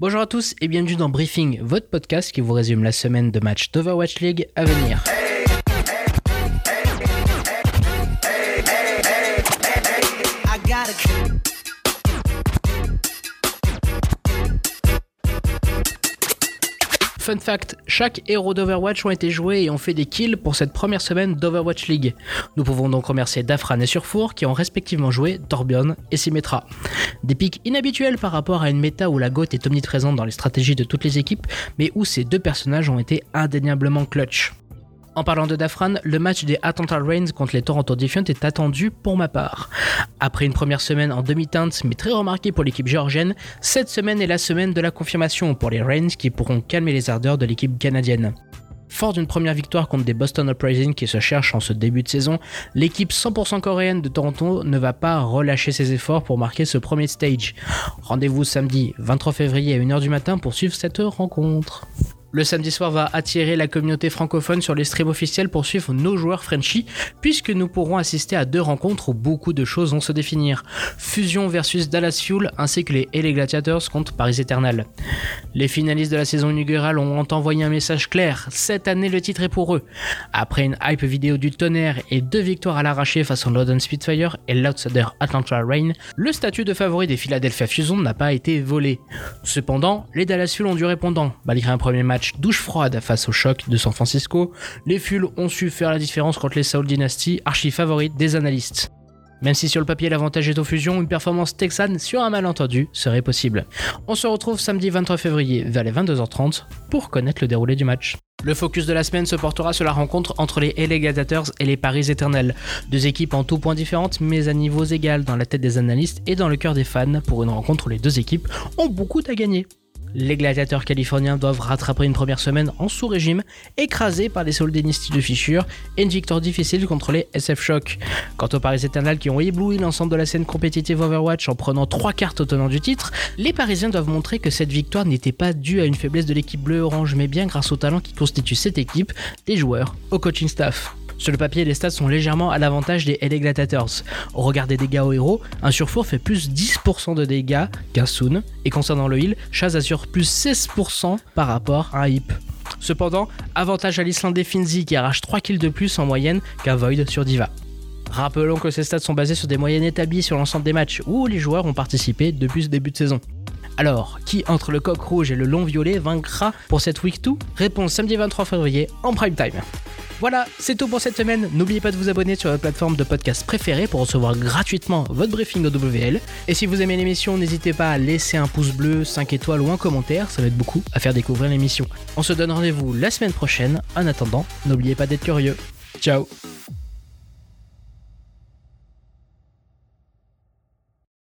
Bonjour à tous et bienvenue dans Briefing, votre podcast qui vous résume la semaine de matchs d'Overwatch League à venir. Fun fact, chaque héros d'Overwatch ont été joués et ont fait des kills pour cette première semaine d'Overwatch League. Nous pouvons donc remercier Dafran et Surfour qui ont respectivement joué Torbjorn et Symmetra. Des pics inhabituels par rapport à une méta où la GOAT est omniprésente dans les stratégies de toutes les équipes, mais où ces deux personnages ont été indéniablement clutch. En parlant de Dafran, le match des Atlanta Reigns contre les Toronto Defiant est attendu pour ma part. Après une première semaine en demi-teinte mais très remarquée pour l'équipe géorgienne, cette semaine est la semaine de la confirmation pour les Reigns qui pourront calmer les ardeurs de l'équipe canadienne. Fort d'une première victoire contre des Boston Uprising qui se cherchent en ce début de saison, l'équipe 100% coréenne de Toronto ne va pas relâcher ses efforts pour marquer ce premier stage. Rendez-vous samedi 23 février à 1h du matin pour suivre cette rencontre. Le samedi soir va attirer la communauté francophone sur les streams officiels pour suivre nos joueurs Frenchy, puisque nous pourrons assister à deux rencontres où beaucoup de choses vont se définir. Fusion versus Dallas Fuel, ainsi que les LA Gladiators contre Paris Eternal. Les finalistes de la saison inaugurale ont envoyé un message clair, cette année le titre est pour eux. Après une hype vidéo du tonnerre et deux victoires à l'arraché face au London Spitfire et l'outsider Atlanta Rain, le statut de favori des Philadelphia Fusion n'a pas été volé. Cependant, les Dallas Fuel ont dû répondant, malgré un premier match douche froide face au choc de San Francisco, les Fuls ont su faire la différence contre les Saul Dynasty, archi favorites des analystes. Même si sur le papier l'avantage est aux fusions, une performance texane sur un malentendu serait possible. On se retrouve samedi 23 février vers les 22h30 pour connaître le déroulé du match. Le focus de la semaine se portera sur la rencontre entre les LA Gladiators et les Paris Éternels. Deux équipes en tout point différentes mais à niveaux égaux dans la tête des analystes et dans le cœur des fans pour une rencontre où les deux équipes ont beaucoup à gagner. Les gladiateurs californiens doivent rattraper une première semaine en sous-régime, écrasés par les Soul Dynasty de Fisher, et une victoire difficile contre les SF Shock. Quant aux Paris Eternal qui ont ébloui l'ensemble de la scène compétitive Overwatch en prenant trois cartes au tenant du titre, les Parisiens doivent montrer que cette victoire n'était pas due à une faiblesse de l'équipe bleu-orange, mais bien grâce au talent qui constitue cette équipe, des joueurs, au coaching staff. Sur le papier, les stats sont légèrement à l'avantage des LA Gladiators. Au regard des dégâts aux héros, un surfour fait plus 10% de dégâts qu'un Soon, et concernant le heal, Chaz assure plus 16% par rapport à un Hip. Cependant, avantage à l'Islandais Finzi qui arrache 3 kills de plus en moyenne qu'un Void sur Diva. Rappelons que ces stats sont basés sur des moyennes établies sur l'ensemble des matchs où les joueurs ont participé depuis ce début de saison. Alors, qui entre le coq rouge et le long violet vaincra pour cette week 2 Réponse samedi 23 février en prime time. Voilà, c'est tout pour cette semaine. N'oubliez pas de vous abonner sur votre plateforme de podcast préférée pour recevoir gratuitement votre briefing OWL. Et si vous aimez l'émission, n'hésitez pas à laisser un pouce bleu, 5 étoiles ou un commentaire, ça va beaucoup à faire découvrir l'émission. On se donne rendez-vous la semaine prochaine. En attendant, n'oubliez pas d'être curieux. Ciao